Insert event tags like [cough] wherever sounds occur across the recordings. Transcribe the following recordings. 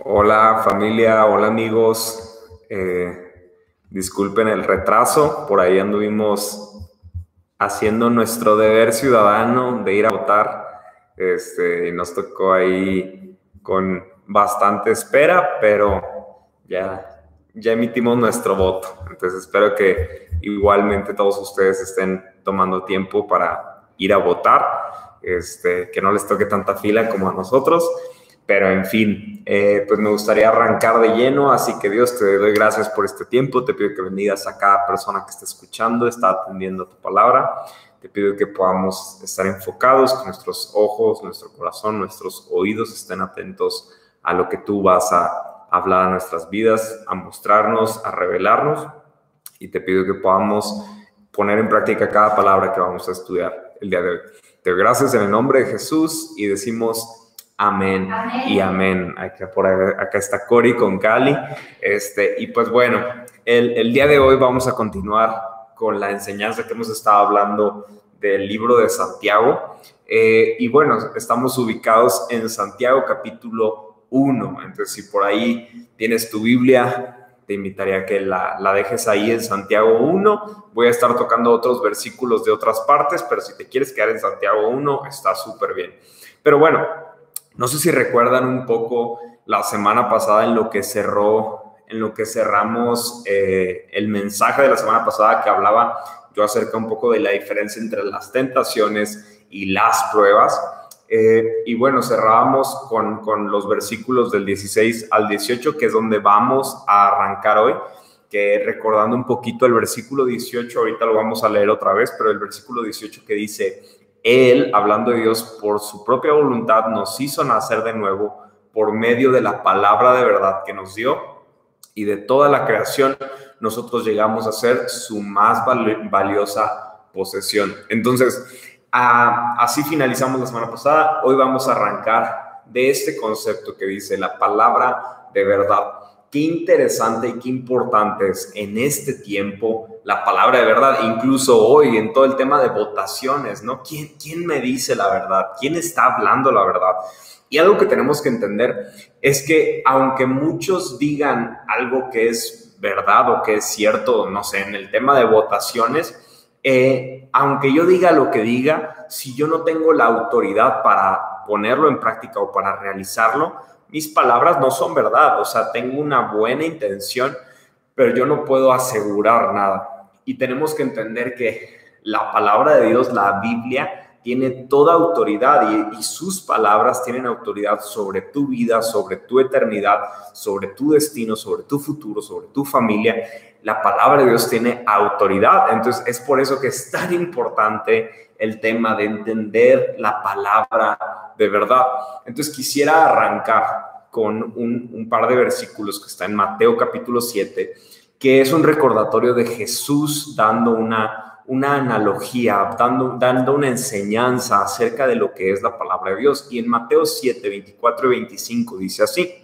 Hola familia, hola amigos. Eh, disculpen el retraso, por ahí anduvimos haciendo nuestro deber ciudadano de ir a votar. Este, nos tocó ahí con bastante espera, pero ya, ya emitimos nuestro voto. Entonces espero que igualmente todos ustedes estén tomando tiempo para ir a votar, este, que no les toque tanta fila como a nosotros. Pero en fin, eh, pues me gustaría arrancar de lleno, así que Dios te doy gracias por este tiempo, te pido que bendigas a cada persona que está escuchando, está atendiendo tu palabra, te pido que podamos estar enfocados, que nuestros ojos, nuestro corazón, nuestros oídos estén atentos a lo que tú vas a hablar a nuestras vidas, a mostrarnos, a revelarnos, y te pido que podamos poner en práctica cada palabra que vamos a estudiar el día de hoy. Te doy gracias en el nombre de Jesús y decimos Amén, y amén. Acá, por acá, está Cori con Cali. Este, y pues bueno, el, el, día de hoy vamos a continuar con la enseñanza que hemos estado hablando del libro de Santiago. Eh, y bueno, estamos ubicados en Santiago capítulo 1. Entonces, si por ahí tienes tu Biblia, te invitaría a que la, la, dejes ahí en Santiago 1. Voy a estar tocando otros versículos de otras partes, pero si te quieres quedar en Santiago 1, está súper bien. Pero bueno, no sé si recuerdan un poco la semana pasada en lo que cerró, en lo que cerramos eh, el mensaje de la semana pasada que hablaba yo acerca un poco de la diferencia entre las tentaciones y las pruebas. Eh, y bueno, cerrábamos con, con los versículos del 16 al 18, que es donde vamos a arrancar hoy que recordando un poquito el versículo 18, ahorita lo vamos a leer otra vez, pero el versículo 18 que dice, él, hablando de Dios, por su propia voluntad nos hizo nacer de nuevo por medio de la palabra de verdad que nos dio y de toda la creación nosotros llegamos a ser su más valiosa posesión. Entonces, así finalizamos la semana pasada. Hoy vamos a arrancar de este concepto que dice la palabra de verdad qué interesante y qué importante es en este tiempo la palabra de verdad, incluso hoy en todo el tema de votaciones, ¿no? ¿Quién, quién me dice la verdad? ¿Quién está hablando la verdad? Y algo que tenemos que entender es que aunque muchos digan algo que es verdad o que es cierto, no sé, en el tema de votaciones, eh, aunque yo diga lo que diga, si yo no tengo la autoridad para ponerlo en práctica o para realizarlo, mis palabras no son verdad, o sea, tengo una buena intención, pero yo no puedo asegurar nada. Y tenemos que entender que la palabra de Dios, la Biblia, tiene toda autoridad y, y, sus palabras tienen autoridad sobre tu vida, sobre tu eternidad, sobre tu destino, sobre tu futuro, sobre tu familia. La palabra de Dios tiene autoridad. Entonces es por eso que es tan importante el tema de entender la palabra de verdad. Entonces quisiera arrancar con un, par de versículos que está en Mateo capítulo 7, que es un recordatorio de Jesús dando una, una analogía, dando, dando una enseñanza acerca de lo que es la palabra de Dios. Y en Mateo 7, 24 y 25 dice así,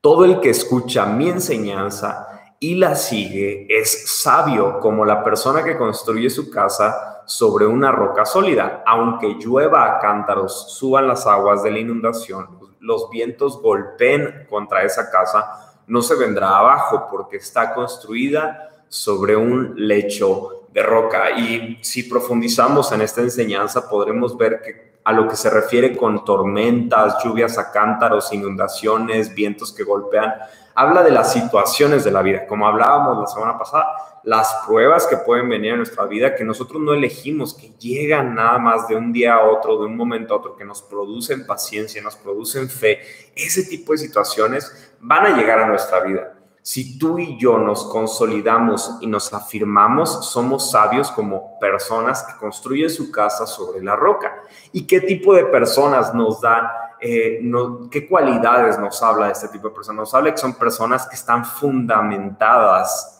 todo el que escucha mi enseñanza y la sigue es sabio como la persona que construye su casa sobre una roca sólida. Aunque llueva a cántaros, suban las aguas de la inundación, los vientos golpeen contra esa casa, no se vendrá abajo porque está construida sobre un lecho de roca. Y si profundizamos en esta enseñanza, podremos ver que a lo que se refiere con tormentas, lluvias a cántaros, inundaciones, vientos que golpean, habla de las situaciones de la vida, como hablábamos la semana pasada, las pruebas que pueden venir a nuestra vida, que nosotros no elegimos, que llegan nada más de un día a otro, de un momento a otro, que nos producen paciencia, nos producen fe, ese tipo de situaciones van a llegar a nuestra vida. Si tú y yo nos consolidamos y nos afirmamos, somos sabios como personas que construyen su casa sobre la roca. ¿Y qué tipo de personas nos dan eh, qué cualidades nos habla de este tipo de personas. Nos habla que son personas que están fundamentadas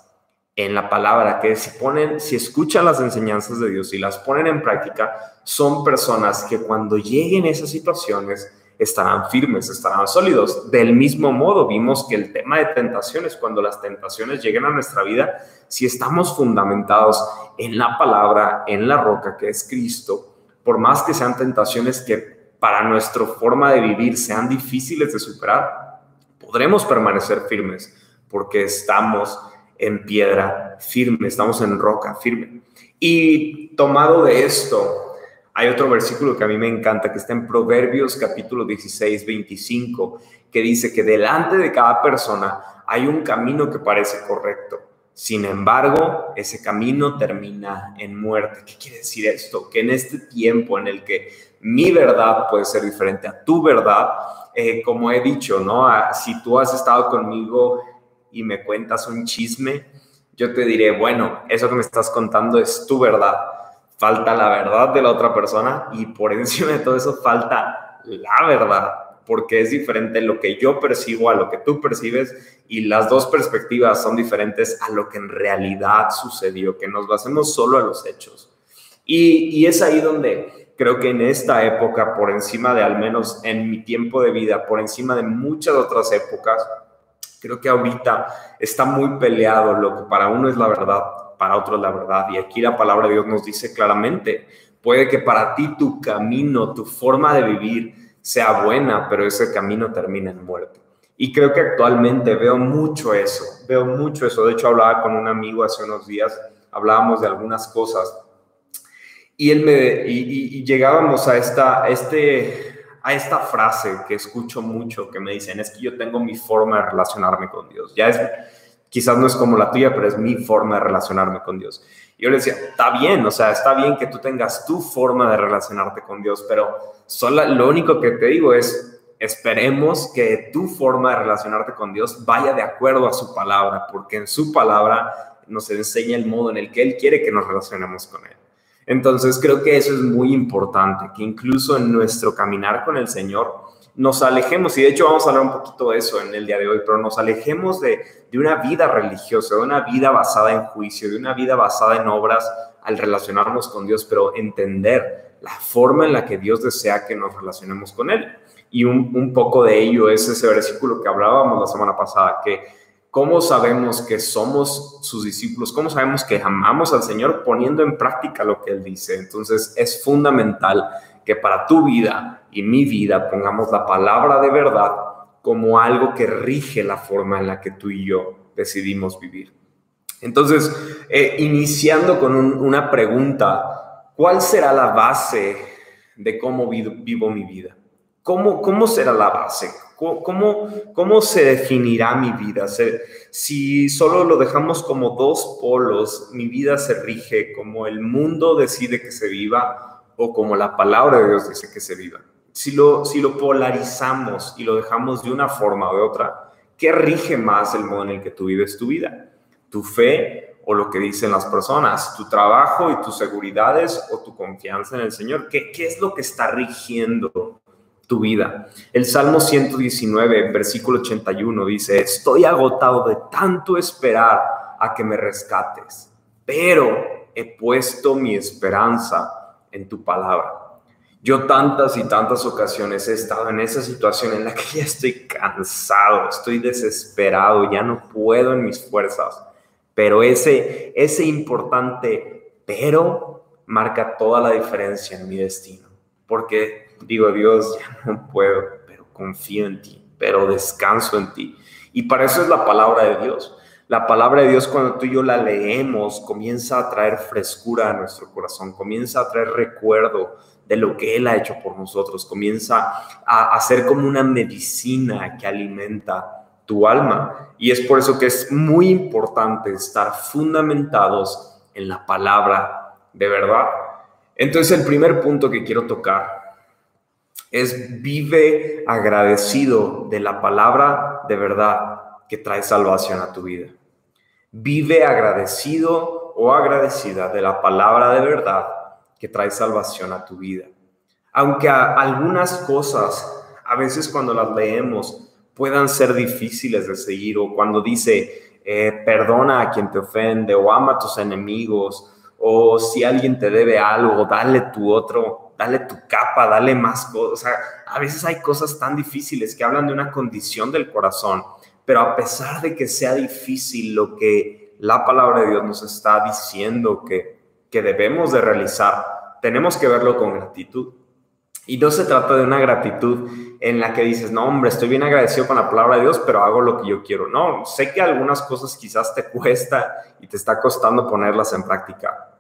en la palabra, que si ponen, si escuchan las enseñanzas de Dios y las ponen en práctica, son personas que cuando lleguen esas situaciones estarán firmes, estarán sólidos. Del mismo modo, vimos que el tema de tentaciones, cuando las tentaciones lleguen a nuestra vida, si estamos fundamentados en la palabra, en la roca que es Cristo, por más que sean tentaciones que para nuestra forma de vivir sean difíciles de superar, podremos permanecer firmes porque estamos en piedra firme, estamos en roca firme. Y tomado de esto, hay otro versículo que a mí me encanta, que está en Proverbios capítulo 16, 25, que dice que delante de cada persona hay un camino que parece correcto. Sin embargo, ese camino termina en muerte. ¿Qué quiere decir esto? Que en este tiempo en el que mi verdad puede ser diferente a tu verdad, eh, como he dicho, ¿no? Ah, si tú has estado conmigo y me cuentas un chisme, yo te diré, bueno, eso que me estás contando es tu verdad. Falta la verdad de la otra persona y por [laughs] encima de todo eso falta la verdad, porque es diferente lo que yo percibo a lo que tú percibes y las dos perspectivas son diferentes a lo que en realidad sucedió, que nos basemos solo a los hechos. Y, y es ahí donde creo que en esta época, por encima de al menos en mi tiempo de vida, por encima de muchas otras épocas, Creo que ahorita está muy peleado lo que para uno es la verdad, para otro es la verdad. Y aquí la palabra de Dios nos dice claramente, puede que para ti tu camino, tu forma de vivir sea buena, pero ese camino termina en muerte. Y creo que actualmente veo mucho eso, veo mucho eso. De hecho, hablaba con un amigo hace unos días, hablábamos de algunas cosas y él me y, llegábamos a esta este a esta frase que escucho mucho que me dicen, es que yo tengo mi forma de relacionarme con Dios. Ya es, quizás no es como la tuya, pero es mi forma de relacionarme con Dios. Y yo le decía, está bien, o sea, está bien que tú tengas tu forma de relacionarte con Dios, pero solo, lo único que te digo es, esperemos que tu forma de relacionarte con Dios vaya de acuerdo a su palabra, porque en su palabra nos enseña el modo en el que Él quiere que nos relacionemos con Él. Entonces creo que eso es muy importante, que incluso en nuestro caminar con el Señor nos alejemos, y de hecho vamos a hablar un poquito de eso en el día de hoy, pero nos alejemos de, de una vida religiosa, de una vida basada en juicio, de una vida basada en obras al relacionarnos con Dios, pero entender la forma en la que Dios desea que nos relacionemos con Él. Y un, un poco de ello es ese versículo que hablábamos la semana pasada, que ¿Cómo sabemos que somos sus discípulos? ¿Cómo sabemos que amamos al Señor poniendo en práctica lo que Él dice? Entonces es fundamental que para tu vida y mi vida pongamos la palabra de verdad como algo que rige la forma en la que tú y yo decidimos vivir. Entonces, eh, iniciando con una pregunta, ¿cuál será la base de cómo vivo, mi vida? ¿Cómo, ¿Cómo será la base? ¿Cómo, cómo se definirá mi vida? Si solo lo dejamos como dos polos, mi vida se rige como el mundo decide que se viva o como la palabra de Dios dice que se viva. Si lo, si lo polarizamos y lo dejamos de una forma o de otra, ¿qué rige más el modo en el que tú vives tu vida? ¿Tu fe o lo que dicen las personas? ¿Tu trabajo y tus seguridades o tu confianza en el Señor? ¿Qué, qué es lo que está rigiendo tu vida. El Salmo 119, versículo 81 dice, estoy agotado de tanto esperar a que me rescates, pero he puesto mi esperanza en tu palabra. Yo tantas y tantas ocasiones he estado en esa situación en la que ya estoy cansado, estoy desesperado, ya no puedo en mis fuerzas, pero ese, ese importante pero marca toda la diferencia en mi destino, porque digo, Dios, ya no puedo, pero confío en ti, pero descanso en ti. Y para eso es la palabra de Dios. La palabra de Dios cuando tú y yo la leemos comienza a traer frescura a nuestro corazón, comienza a traer recuerdo de lo que Él ha hecho por nosotros, comienza a, a ser como una medicina que alimenta tu alma. Y es por eso que es muy importante estar fundamentados en la palabra de verdad. Entonces el primer punto que quiero tocar es vive agradecido de la palabra de verdad que trae salvación a tu vida. Vive agradecido o agradecida de la palabra de verdad que trae salvación a tu vida. Aunque algunas cosas, a veces cuando las leemos, puedan ser difíciles de seguir o cuando dice, eh, perdona a quien te ofende o ama a tus enemigos o si alguien te debe algo, dale tu otro dale tu capa, dale más cosas. O sea, a veces hay cosas tan difíciles que hablan de una condición del corazón, pero a pesar de que sea difícil lo que la palabra de Dios nos está diciendo que, que debemos de realizar, tenemos que verlo con gratitud. Y no se trata de una gratitud en la que dices, no, hombre, estoy bien agradecido con la palabra de Dios, pero hago lo que yo quiero. No, sé que algunas cosas quizás te cuesta y te está costando ponerlas en práctica,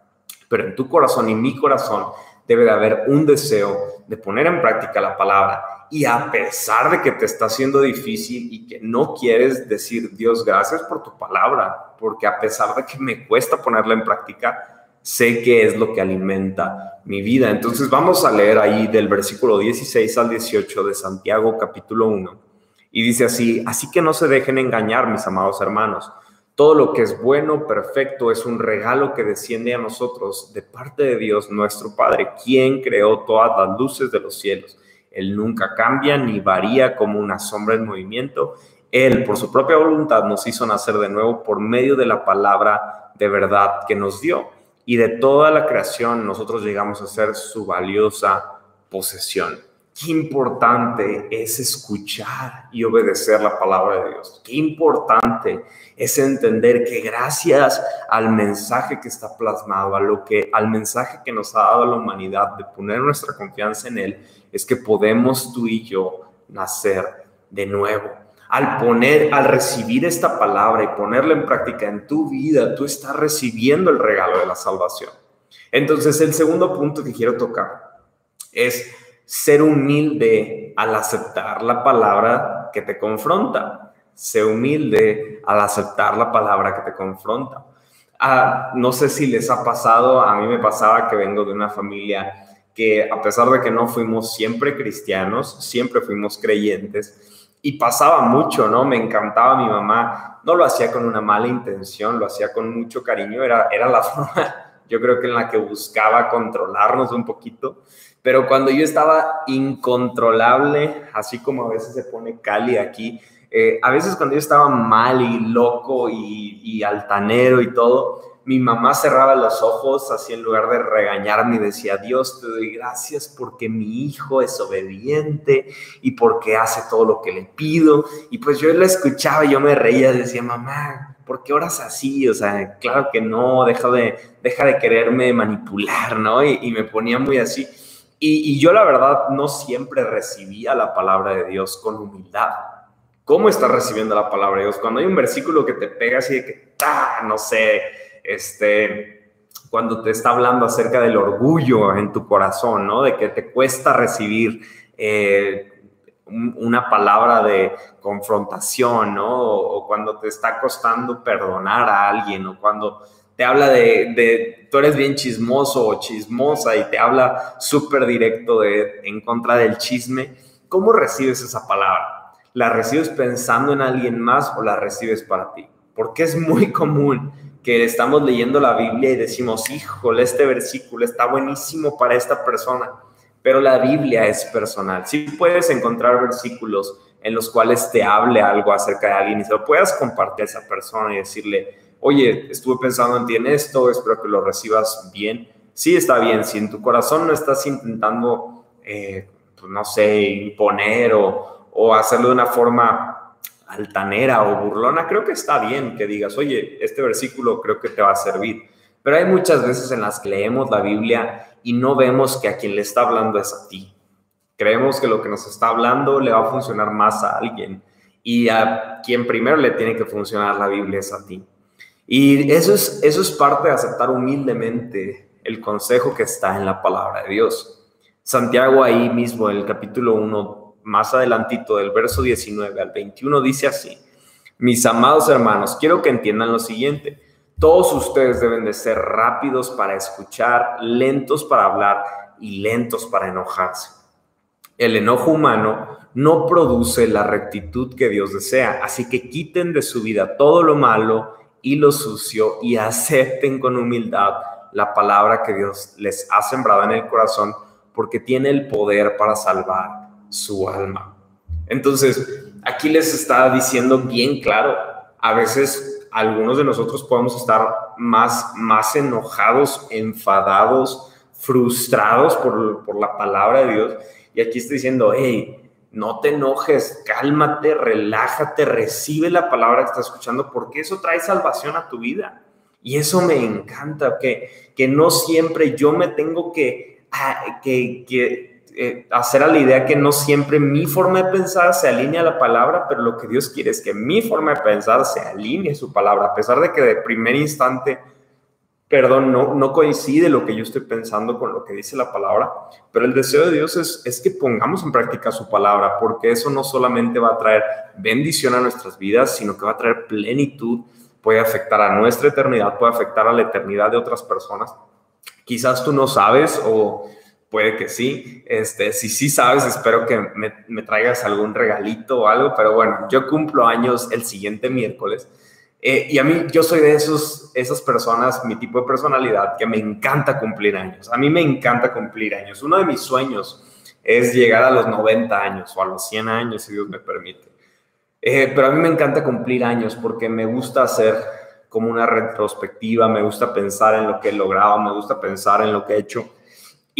pero en tu corazón y mi corazón debe de haber un deseo de poner en práctica la palabra. Y a pesar de que te está haciendo difícil y que no quieres decir, Dios, gracias por tu palabra, porque a pesar de que me cuesta ponerla en práctica, sé que es lo que alimenta mi vida. Entonces vamos a leer ahí del versículo 16 al 18 de Santiago capítulo 1. Y dice así, así que no se dejen engañar, mis amados hermanos. Todo lo que es bueno, perfecto, es un regalo que desciende a nosotros de parte de Dios nuestro Padre, quien creó todas las luces de los cielos. Él nunca cambia ni varía como una sombra en movimiento. Él, por su propia voluntad, nos hizo nacer de nuevo por medio de la palabra de verdad que nos dio y de toda la creación nosotros llegamos a ser su valiosa posesión. Qué importante es escuchar y obedecer la palabra de Dios. Qué importante es entender que gracias al mensaje que está plasmado, a lo que al mensaje que nos ha dado la humanidad de poner nuestra confianza en él, es que podemos tú y yo nacer de nuevo al poner, al recibir esta palabra y ponerla en práctica en tu vida, tú estás recibiendo el regalo de la salvación. Entonces, el segundo punto que quiero tocar es ser humilde al aceptar la palabra que te confronta. Sé humilde al aceptar la palabra que te confronta. Ah, no sé si les ha pasado, a mí me pasaba que vengo de una familia que a pesar de que no fuimos siempre cristianos, siempre fuimos creyentes, y pasaba mucho, ¿no? Me encantaba mi mamá. No lo hacía con una mala intención, lo hacía con mucho cariño. Era, era la [laughs] forma, yo creo que en la que buscaba controlarnos un poquito. Pero cuando yo estaba incontrolable, así como a veces se pone Cali aquí, eh, a veces cuando yo estaba mal y loco y, y altanero y todo, mi mamá cerraba los ojos así en lugar de regañarme y decía, Dios, te doy gracias porque mi hijo es obediente y porque hace todo lo que le pido. Y pues yo la escuchaba y yo me reía, decía, mamá, ¿por qué oras así? O sea, claro que no, deja de, deja de quererme manipular, ¿no? Y, me ponía muy así. Y, yo la verdad no siempre recibía la palabra de Dios con humildad. ¿Cómo estás recibiendo la palabra de Dios? Cuando hay un versículo que te pega así de que, no sé, este, cuando te está hablando acerca del orgullo en tu corazón, ¿no? De que te cuesta recibir eh, una palabra de confrontación, ¿no? O, cuando te está costando perdonar a alguien, o cuando te habla de, de tú eres bien chismoso o chismosa y te habla súper directo de, en contra del chisme, ¿cómo recibes esa palabra? ¿La recibes pensando en alguien más o la recibes para ti? Porque es muy [laughs] común que estamos leyendo la Biblia y decimos, híjole, este versículo está buenísimo para esta persona, pero la Biblia es personal. Sí puedes encontrar versículos en los cuales te hable algo acerca de alguien y se lo puedas compartir a esa persona y decirle, oye, estuve pensando en ti en esto, espero que lo recibas bien. Sí está bien, si en tu corazón no estás intentando, eh, pues no sé, imponer o, o hacerlo de una forma altanera o burlona, creo que está bien que digas, oye, este versículo creo que te va a servir. Pero hay muchas veces en las que leemos la Biblia y no vemos que a quien le está hablando es a ti. Creemos que lo que nos está hablando le va a funcionar más a alguien y a quien primero le tiene que funcionar la Biblia es a ti. Y eso es, eso es parte de aceptar humildemente el consejo que está en la palabra de Dios. Santiago ahí mismo, en el capítulo 1, más adelantito del verso 19 al 21 dice así, mis amados hermanos, quiero que entiendan lo siguiente, todos ustedes deben de ser rápidos para escuchar, lentos para hablar y lentos para enojarse. El enojo humano no produce la rectitud que Dios desea, así que quiten de su vida todo lo malo y lo sucio y acepten con humildad la palabra que Dios les ha sembrado en el corazón porque tiene el poder para salvar su alma. Entonces, aquí les está diciendo bien claro, a veces algunos de nosotros podemos estar más, más enojados, enfadados, frustrados por, por la palabra de Dios. Y aquí está diciendo, hey, no te enojes, cálmate, relájate, recibe la palabra que estás escuchando, porque eso trae salvación a tu vida. Y eso me encanta, que, que no siempre yo me tengo que, que, que eh, hacer a la idea que no siempre mi forma de pensar se alinea a la palabra, pero lo que Dios quiere es que mi forma de pensar se alinee a su palabra, a pesar de que de primer instante, perdón, no, coincide lo que yo estoy pensando con lo que dice la palabra, pero el deseo de Dios es, es que pongamos en práctica su palabra, porque eso no solamente va a traer bendición a nuestras vidas, sino que va a traer plenitud, puede afectar a nuestra eternidad, puede afectar a la eternidad de otras personas. Quizás tú no sabes o puede que sí. Este, si sí sabes, espero que me, traigas algún regalito o algo, pero bueno, yo cumplo años el siguiente miércoles. Eh, y a mí, yo soy de esos, esas personas, mi tipo de personalidad, que me encanta cumplir años. A mí me encanta cumplir años. Uno de mis sueños es llegar a los 90 años o a los 100 años, si Dios me permite. Eh, pero a mí me encanta cumplir años porque me gusta hacer como una retrospectiva, me gusta pensar en lo que he logrado, me gusta pensar en lo que he hecho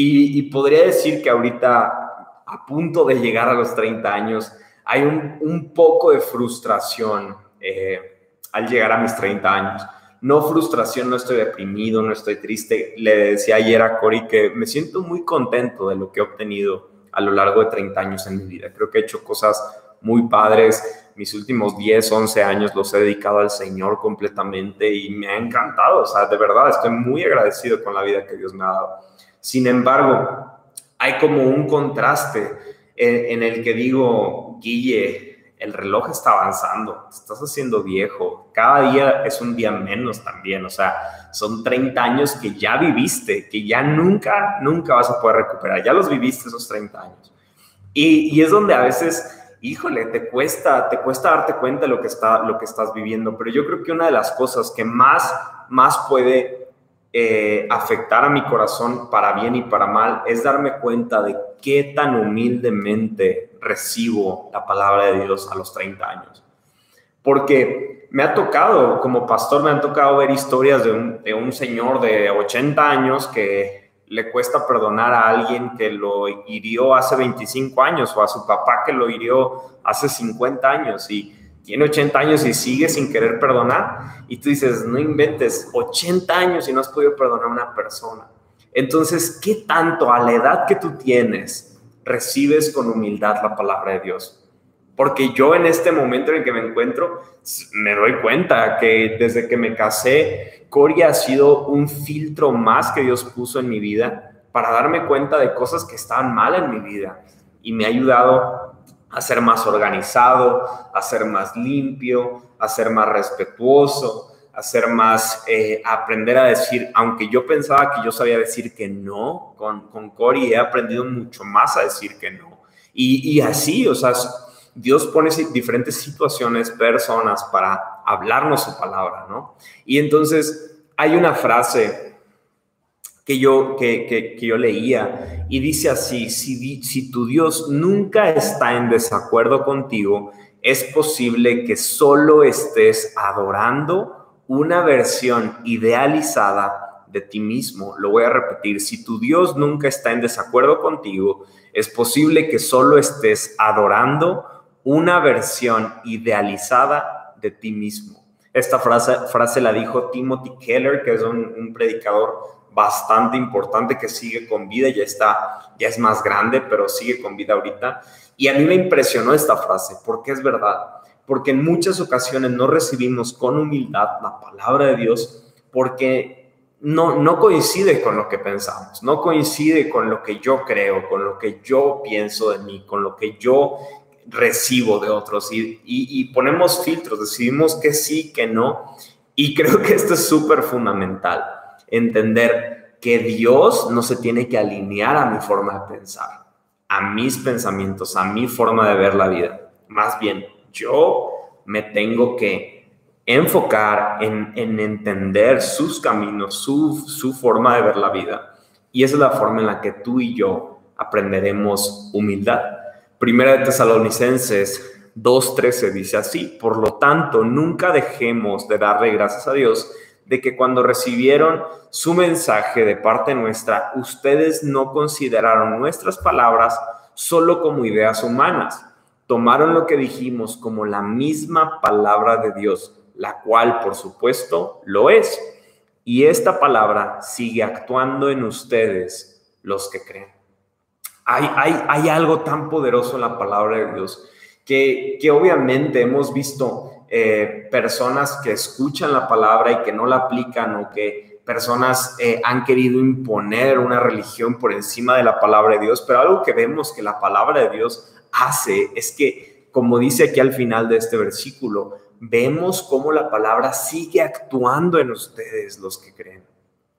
y, podría decir que ahorita, a punto de llegar a los 30 años, hay un, un poco de frustración eh, al llegar a mis 30 años. No frustración, no estoy deprimido, no estoy triste. Le decía ayer a Cory que me siento muy contento de lo que he obtenido a lo largo de 30 años en mi vida. Creo que he hecho cosas muy padres. Mis últimos 10, 11 años los he dedicado al Señor completamente y me ha encantado. O sea, de verdad, estoy muy agradecido con la vida que Dios me ha dado. Sin embargo, hay como un contraste en, el que digo, Guille, el reloj está avanzando, estás haciendo viejo, cada día es un día menos también, o sea, son 30 años que ya viviste, que ya nunca, nunca vas a poder recuperar, ya los viviste esos 30 años. Y, es donde a veces híjole, te cuesta, te cuesta darte cuenta de lo que, está, lo que estás viviendo, pero yo creo que una de las cosas que más, más puede eh, afectar a mi corazón para bien y para mal es darme cuenta de qué tan humildemente recibo la palabra de Dios a los 30 años. Porque me ha tocado, como pastor, me han tocado ver historias de un, de un señor de 80 años que le cuesta perdonar a alguien que lo hirió hace 25 años o a su papá que lo hirió hace 50 años y tiene 80 años y sigue sin querer perdonar. Y tú dices, no inventes, 80 años y no has podido perdonar a una persona. Entonces, ¿qué tanto a la edad que tú tienes recibes con humildad la palabra de Dios? Porque yo en este momento en el que me encuentro, me doy cuenta que desde que me casé, Coria ha sido un filtro más que Dios puso en mi vida para darme cuenta de cosas que estaban mal en mi vida. Y me ha ayudado a ser más organizado, a ser más limpio, a ser más respetuoso, a ser más, eh, aprender a decir, aunque yo pensaba que yo sabía decir que no, con, con Cory he aprendido mucho más a decir que no. Y, y así, o sea, Dios pone diferentes situaciones, personas para hablarnos su palabra, ¿no? Y entonces hay una frase que yo, que, que, yo leía y dice así, si, si tu Dios nunca está en desacuerdo contigo, es posible que solo estés adorando una versión idealizada de ti mismo. Lo voy a repetir, si tu Dios nunca está en desacuerdo contigo, es posible que solo estés adorando una versión idealizada de ti mismo. Esta frase, frase la dijo Timothy Keller, que es un, un predicador bastante importante que sigue con vida, ya está, ya es más grande, pero sigue con vida ahorita. Y a mí me impresionó esta frase, porque es verdad, porque en muchas ocasiones no recibimos con humildad la palabra de Dios, porque no, no coincide con lo que pensamos, no coincide con lo que yo creo, con lo que yo pienso de mí, con lo que yo recibo de otros y, y, y ponemos filtros, decidimos que sí, que no. Y creo que esto es súper fundamental entender que Dios no se tiene que alinear a mi forma de pensar, a mis pensamientos, a mi forma de ver la vida. Más bien, yo me tengo que enfocar en, entender sus caminos, su, su forma de ver la vida. Y esa es la forma en la que tú y yo aprenderemos humildad. Primera de Tesalonicenses 2.13 dice así, por lo tanto, nunca dejemos de darle gracias a Dios de que cuando recibieron su mensaje de parte nuestra, ustedes no consideraron nuestras palabras solo como ideas humanas. Tomaron lo que dijimos como la misma palabra de Dios, la cual, por supuesto, lo es. Y esta palabra sigue actuando en ustedes, los que creen. Hay, hay, hay algo tan poderoso en la palabra de Dios que, que obviamente hemos visto eh, personas que escuchan la palabra y que no la aplican o que personas eh, han querido imponer una religión por encima de la palabra de Dios, pero algo que vemos que la palabra de Dios hace es que, como dice aquí al final de este versículo, vemos cómo la palabra sigue actuando en ustedes los que creen.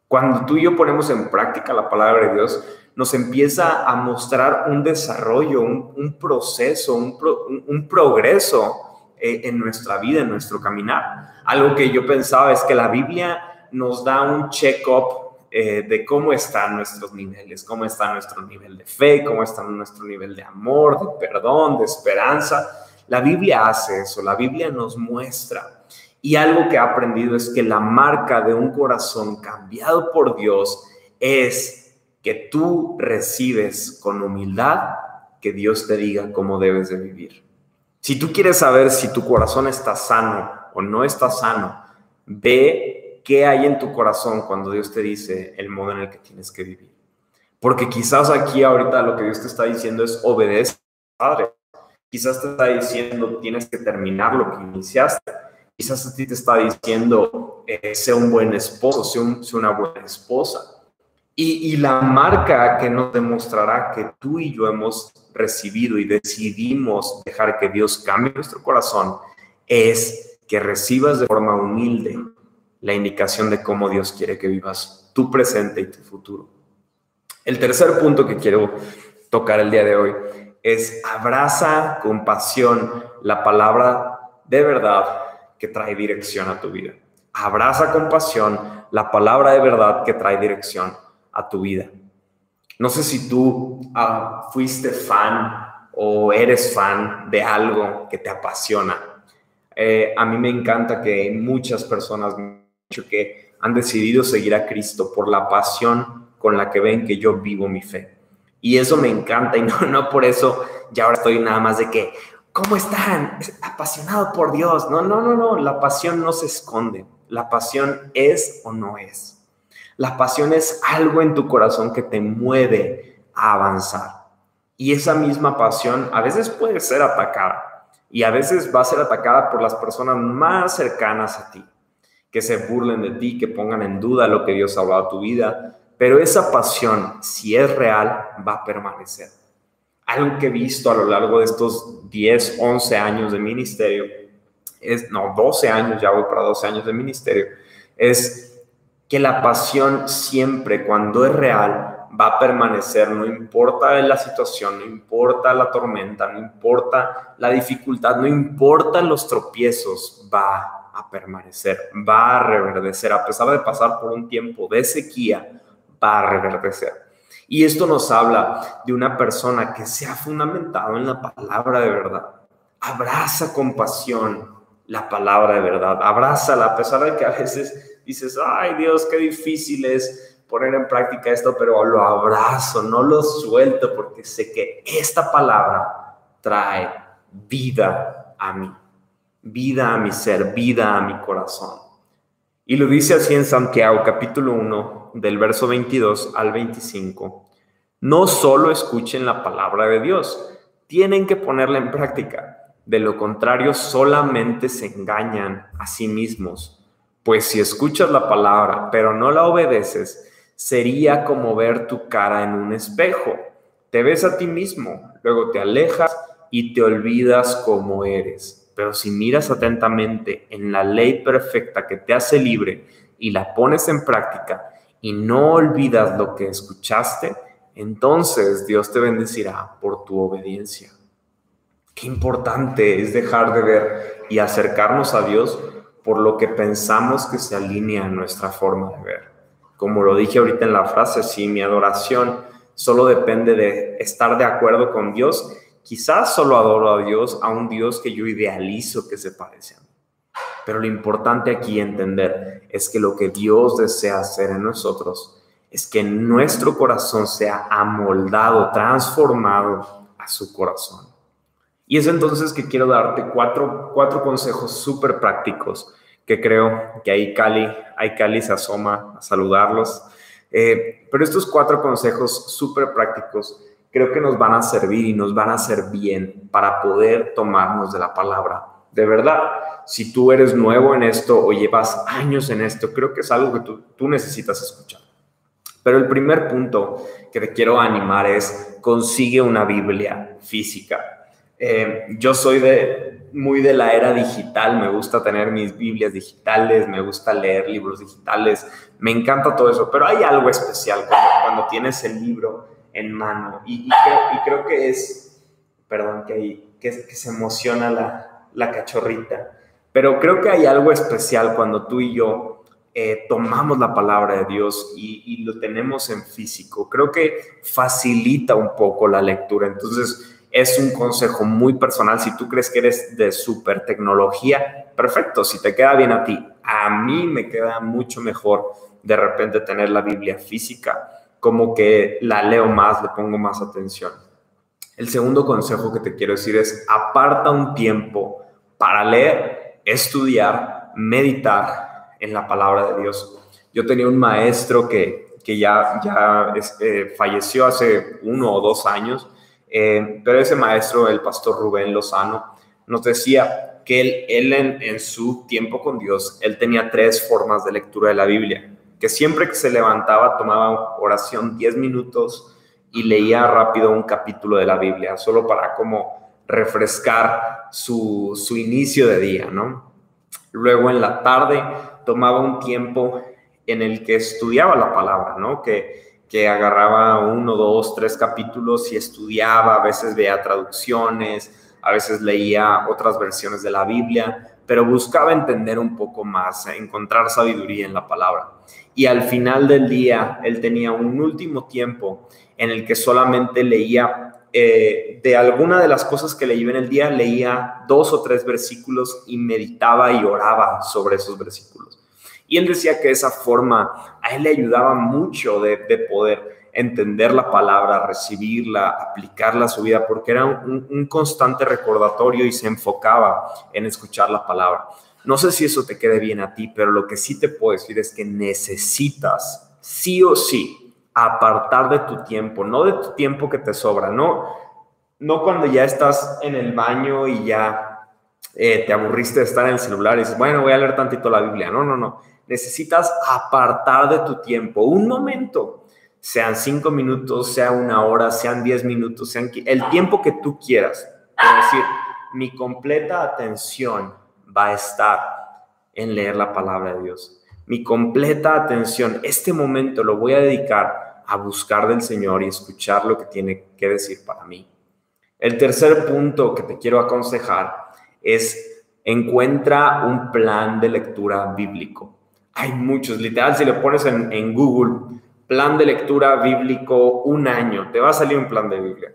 Cuando tú y yo ponemos en práctica la palabra de Dios, nos empieza a mostrar un desarrollo, un, proceso, un, progreso eh, en nuestra vida, en nuestro caminar. Algo que yo pensaba es que la Biblia nos da un check-up eh, de cómo están nuestros niveles, cómo está nuestro nivel de fe, cómo está nuestro nivel de amor, de perdón, de esperanza. La Biblia hace eso, la Biblia nos muestra. Y algo que he aprendido es que la marca de un corazón cambiado por Dios es que tú recibes con humildad que Dios te diga cómo debes de vivir. Si tú quieres saber si tu corazón está sano o no está sano, ve qué hay en tu corazón cuando Dios te dice el modo en el que tienes que vivir. Porque quizás aquí ahorita lo que Dios te está diciendo es obedece, Padre. Quizás te está diciendo, tienes que terminar lo que iniciaste. Quizás a ti te está diciendo, eh, sea un buen esposo, sea, una buena esposa. Y, y, la marca que nos demostrará que tú y yo hemos recibido y decidimos dejar que Dios cambie nuestro corazón es que recibas de forma humilde la indicación de cómo Dios quiere que vivas tu presente y tu futuro. El tercer punto que quiero tocar el día de hoy es abraza con pasión la palabra de verdad que trae dirección a tu vida. Abraza con pasión la palabra de verdad que trae dirección a tu vida. No sé si tú ah, fuiste fan o eres fan de algo que te apasiona. Eh, a mí me encanta que muchas personas que han decidido seguir a Cristo por la pasión con la que ven que yo vivo mi fe. Y eso me encanta y no, [laughs] no por eso ya ahora estoy nada más de que, ¿cómo están? Apasionado por Dios. No, no, no, no, la pasión no se esconde. La pasión es o no es. La pasión es algo en tu corazón que te mueve a avanzar. Y esa misma pasión a veces puede ser atacada y a veces va a ser atacada por las personas más cercanas a ti, que se burlen de ti, que pongan en duda lo que Dios ha hablado a tu vida, pero esa pasión, si es real, va a permanecer. Algo que he visto a lo largo de estos 10, 11 años de ministerio, es, no, 12 años, ya voy para 12 años de ministerio, es que la pasión siempre, cuando es real, va a permanecer, no importa la situación, no importa la tormenta, no importa la dificultad, no importa los tropiezos, va a permanecer, va a reverdecer, a pesar de pasar por un tiempo de sequía, va a reverdecer. Y esto nos habla de una persona que se ha fundamentado en la palabra de verdad. Abraza con pasión la palabra de verdad. Abrázala, a pesar de que a veces dices, ay Dios, qué difícil es poner en práctica esto, pero lo abrazo, no lo suelto porque sé que esta palabra trae vida a mí, vida a mi ser, vida a mi corazón. Y lo dice así en Santiago capítulo 1, del verso 22 al 25. No solo escuchen la palabra de Dios, tienen que ponerla en práctica. De lo contrario, solamente se engañan a sí mismos. Pues si escuchas la palabra, pero no la obedeces, sería como ver tu cara en un espejo. Te ves a ti mismo, luego te alejas y te olvidas cómo eres. Pero si miras atentamente en la ley perfecta que te hace libre y la pones en práctica y no olvidas lo que escuchaste, entonces Dios te bendecirá por tu obediencia. Qué importante es dejar de ver y acercarnos a Dios por lo que pensamos que se alinea a nuestra forma de ver. Como lo dije ahorita en la frase, si mi adoración solo depende de estar de acuerdo con Dios, Quizás solo adoro a Dios, a un Dios que yo idealizo que se parece a mí. Pero lo importante aquí entender es que lo que Dios desea hacer en nosotros es que nuestro corazón sea amoldado, transformado a su corazón. Y es entonces que quiero darte cuatro, cuatro consejos súper prácticos que creo que ahí Cali, ahí Cali se asoma a saludarlos. Eh, pero estos cuatro consejos súper prácticos creo que nos van a servir y nos van a hacer bien para poder tomarnos de la palabra. De verdad, si tú eres nuevo en esto o llevas años en esto, creo que es algo que tú, tú necesitas escuchar. Pero el primer punto que te quiero animar es consigue una Biblia física. Eh, yo soy de, muy de la era digital, me gusta tener mis Biblias digitales, me gusta leer libros digitales, me encanta todo eso, pero hay algo especial cuando, tienes el libro en mano y, creo, que es, perdón, que, que, se emociona la, la cachorrita, pero creo que hay algo especial cuando tú y yo eh, tomamos la palabra de Dios y, lo tenemos en físico. Creo que facilita un poco la lectura. Entonces, es un consejo muy personal. Si tú crees que eres de super tecnología, perfecto. Si te queda bien a ti, a mí me queda mucho mejor de repente tener la Biblia física, como que la leo más, le pongo más atención. El segundo consejo que te quiero decir es aparta un tiempo para leer, estudiar, meditar en la palabra de Dios. Yo tenía un maestro que, que ya, ya eh, falleció hace uno o dos años, eh, pero ese maestro, el pastor Rubén Lozano, nos decía que él, él en, su tiempo con Dios, él tenía tres formas de lectura de la Biblia, que siempre que se levantaba tomaba oración 10 minutos y leía rápido un capítulo de la Biblia, solo para como refrescar su, su inicio de día, ¿no? Luego en la tarde tomaba un tiempo en el que estudiaba la palabra, ¿no? Que, que agarraba uno, dos, tres capítulos y estudiaba, a veces veía traducciones, a veces leía otras versiones de la Biblia, pero buscaba entender un poco más, encontrar sabiduría en la palabra. Y al final del día, él tenía un último tiempo en el que solamente leía eh, de alguna de las cosas que leí en el día, leía dos o tres versículos y meditaba y oraba sobre esos versículos. Y él decía que esa forma a él le ayudaba mucho de, poder entender la palabra, recibirla, aplicarla a su vida, porque era un, constante recordatorio y se enfocaba en escuchar la palabra. No sé si eso te quede bien a ti, pero lo que sí te puedo decir es que necesitas, sí o sí, apartar de tu tiempo, no de tu tiempo que te sobra, no, no cuando ya estás en el baño y ya eh, te aburriste de estar en el celular y dices, bueno, voy a leer tantito la Biblia. No, no, no necesitas apartar de tu tiempo un momento, sean cinco minutos, sea una hora, sean diez minutos, sean el tiempo que tú quieras. Es decir, mi completa atención va a estar en leer la palabra de Dios. Mi completa atención, este momento lo voy a dedicar a buscar del Señor y escuchar lo que tiene que decir para mí. El tercer punto que te quiero aconsejar es encuentra un plan de lectura bíblico. Hay muchos, literal, si le pones en, Google, plan de lectura bíblico un año, te va a salir un plan de Biblia.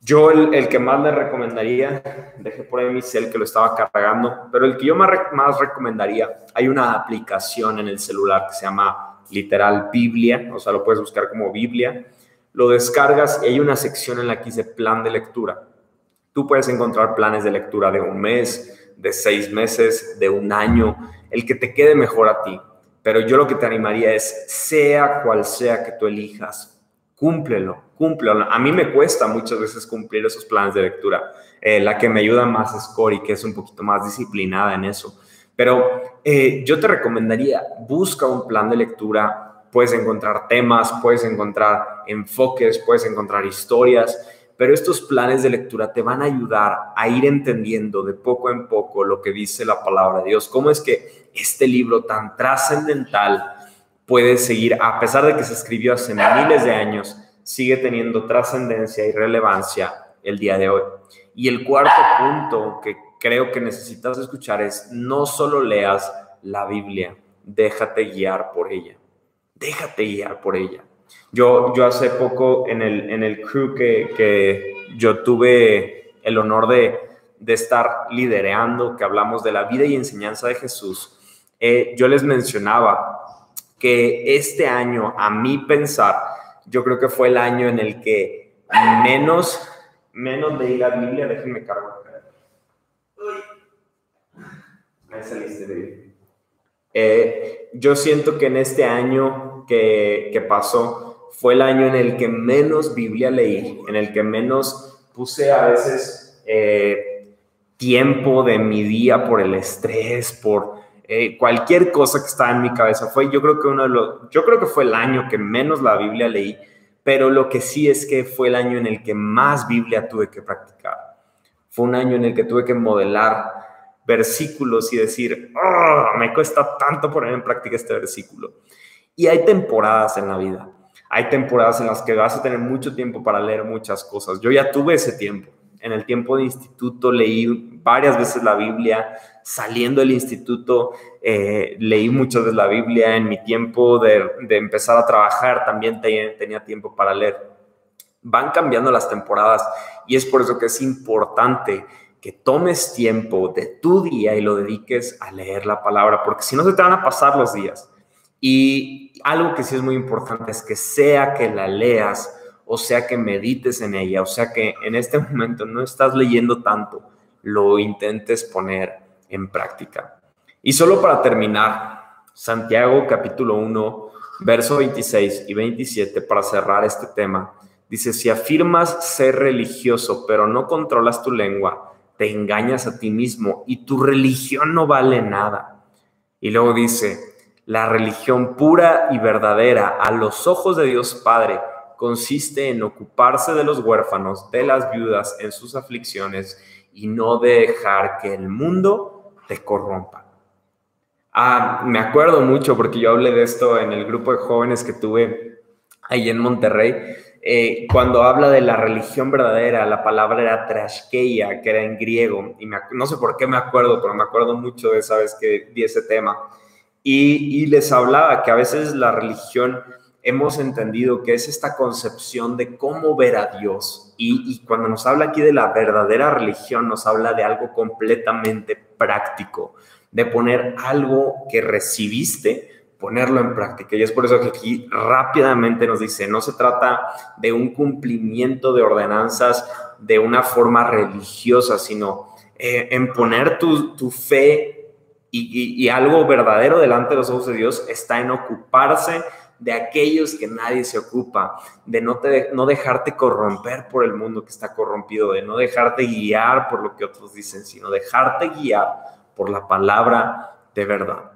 Yo el, que más le recomendaría, dejé por ahí mi cel que lo estaba cargando, pero el que yo más, más recomendaría, hay una aplicación en el celular que se llama literal Biblia, o sea, lo puedes buscar como Biblia, lo descargas y hay una sección en la que dice plan de lectura. Tú puedes encontrar planes de lectura de un mes, de seis meses, de un año, el que te quede mejor a ti. Pero yo lo que te animaría es, sea cual sea que tú elijas, cúmplelo, cúmplelo. A mí me cuesta muchas veces cumplir esos planes de lectura. Eh, la que me ayuda más es Cori, que es un poquito más disciplinada en eso. Pero eh, yo te recomendaría, busca un plan de lectura. Puedes encontrar temas, puedes encontrar enfoques, puedes encontrar historias pero estos planes de lectura te van a ayudar a ir entendiendo de poco en poco lo que dice la palabra de Dios. ¿Cómo es que este libro tan trascendental puede seguir, a pesar de que se escribió hace miles de años, sigue teniendo trascendencia y relevancia el día de hoy? Y el cuarto punto que creo que necesitas escuchar es, no solo leas la Biblia, déjate guiar por ella. Déjate guiar por ella. Yo, yo hace poco en el, en el crew que, que yo tuve el honor de, de, estar liderando, que hablamos de la vida y enseñanza de Jesús, eh, yo les mencionaba que este año, a mi pensar, yo creo que fue el año en el que menos, menos leí la Biblia, déjenme. Ahí saliste eh, yo siento que en este año que, pasó, fue el año en el que menos Biblia leí, en el que menos puse a veces eh, tiempo de mi día por el estrés, por eh, cualquier cosa que estaba en mi cabeza. Fue, yo creo que uno de los, yo creo que fue el año que menos la Biblia leí, pero lo que sí es que fue el año en el que más Biblia tuve que practicar. Fue un año en el que tuve que modelar versículos y decir, oh, me cuesta tanto poner en práctica este versículo. Y hay temporadas en la vida. Hay temporadas en las que vas a tener mucho tiempo para leer muchas cosas. Yo ya tuve ese tiempo. En el tiempo de instituto leí varias veces la Biblia. Saliendo del instituto eh, leí muchas veces la Biblia. En mi tiempo de, de empezar a trabajar también tenía tiempo para leer. Van cambiando las temporadas y es por eso que es importante que tomes tiempo de tu día y lo dediques a leer la palabra, porque si no se te van a pasar los días. Y algo que sí es muy importante es que sea que la leas o sea que medites en ella, o sea que en este [laughs] momento no estás leyendo tanto, lo intentes poner en práctica. Y solo para terminar, Santiago capítulo 1, verso 26 y 27, para cerrar este tema, dice, si afirmas ser religioso, pero no controlas tu lengua, te engañas a ti mismo y tu religión no vale nada. Y luego dice, la religión pura y verdadera a los ojos de Dios Padre consiste en ocuparse de los huérfanos, de las viudas en sus aflicciones y no dejar que el mundo te corrompa. Ah, me acuerdo mucho porque yo hablé de esto en el grupo de jóvenes que tuve ahí en Monterrey eh, cuando habla de la religión verdadera, la palabra era trashkeia, que era en griego, y no sé por qué me acuerdo, pero me acuerdo mucho de esa vez que di ese tema. Y, les hablaba que a veces la religión hemos entendido que es esta concepción de cómo ver a Dios. Y, cuando nos habla aquí de la verdadera religión, nos habla de algo completamente práctico, de poner algo que recibiste ponerlo en práctica. Y es por eso que aquí rápidamente nos dice, no se trata de un cumplimiento de ordenanzas de una forma religiosa, sino eh, en poner tu, tu fe y, algo verdadero delante de los ojos de Dios está en ocuparse de aquellos que nadie se ocupa, de no, te, no dejarte corromper por el mundo que está corrompido, de no dejarte guiar por lo que otros dicen, sino dejarte guiar por la palabra de verdad.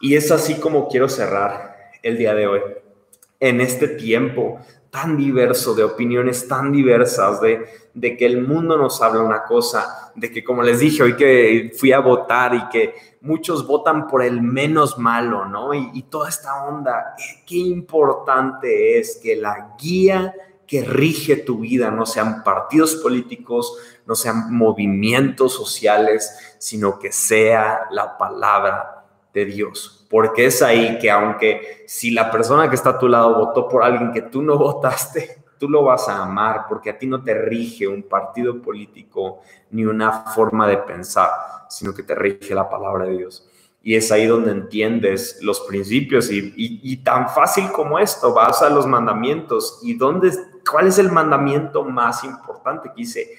Y es así como quiero cerrar el día de hoy. En este tiempo tan diverso, de opiniones tan diversas, de, de que el mundo nos habla una cosa, de que como les dije hoy que fui a votar y que muchos votan por el menos malo, ¿no? Y, y toda esta onda, qué importante es que la guía que rige tu vida no sean partidos políticos, no sean movimientos sociales, sino que sea la palabra de Dios, porque es ahí que aunque si la persona que está a tu lado votó por alguien que tú no [laughs] votaste, tú lo vas a amar porque a ti no te rige un partido político ni una forma de pensar, sino que te rige la palabra de Dios. Y es ahí donde entiendes los principios y, tan fácil como esto, vas a los mandamientos y dónde, cuál es el mandamiento más importante que dice,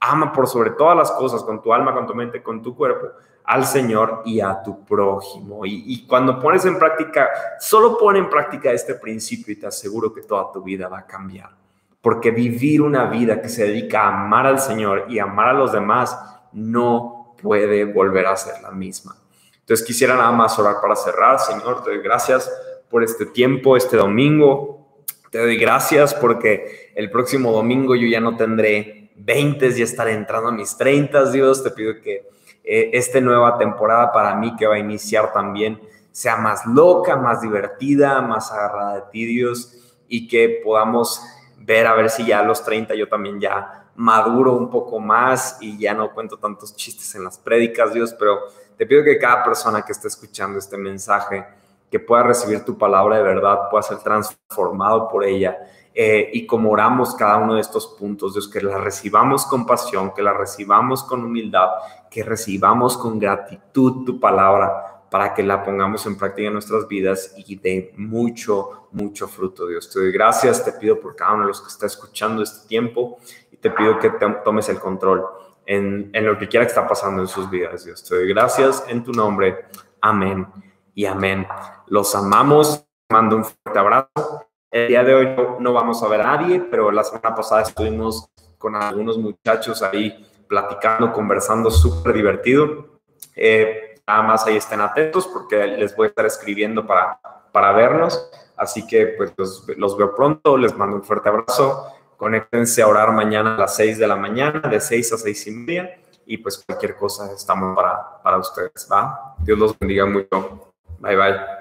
ama por sobre todas las cosas, con tu alma, con tu mente, con tu cuerpo, al Señor y a tu prójimo. Y, cuando pones en práctica, solo pon en práctica este principio y te aseguro que toda tu vida va a cambiar. Porque vivir una vida que se dedica a amar al Señor y amar a los demás no puede volver a ser la misma. Entonces quisiera nada más orar para cerrar. Señor, te doy gracias por este tiempo, este domingo. Te doy gracias porque el próximo domingo yo ya no tendré 20, ya estaré entrando a mis 30, Dios. Te pido que eh, esta nueva temporada para mí que va a iniciar también sea más loca, más divertida, más agarrada de ti, Dios, y que podamos ver a ver si ya a los 30 yo también ya maduro un poco más y ya no cuento tantos chistes en las prédicas, Dios, pero te pido que cada persona que esté escuchando este mensaje, que pueda recibir tu palabra de verdad, pueda ser transformado por ella eh, y como oramos cada uno de estos puntos, Dios, que la recibamos con pasión, que la recibamos con humildad, que recibamos con gratitud tu palabra para que la pongamos en práctica en nuestras vidas y dé mucho, mucho fruto, Dios. Te doy gracias, te pido por cada uno de los que está escuchando este tiempo y te pido que tomes el control en, en lo que quiera que está pasando en sus vidas, Dios. Te doy gracias en tu nombre. Amén y amén. Los amamos. Mando un fuerte abrazo El día de hoy no, vamos a ver a nadie, pero la semana pasada estuvimos con algunos muchachos ahí platicando, conversando, súper divertido. Eh, nada más ahí estén atentos porque les voy a estar escribiendo para, para vernos. Así que pues los, los veo pronto, les mando un fuerte abrazo. Conéctense a orar mañana a las 6 de la mañana, de 6 a 6 y media. Y pues cualquier cosa estamos para, para ustedes, ¿va? Dios los bendiga mucho. Bye, bye.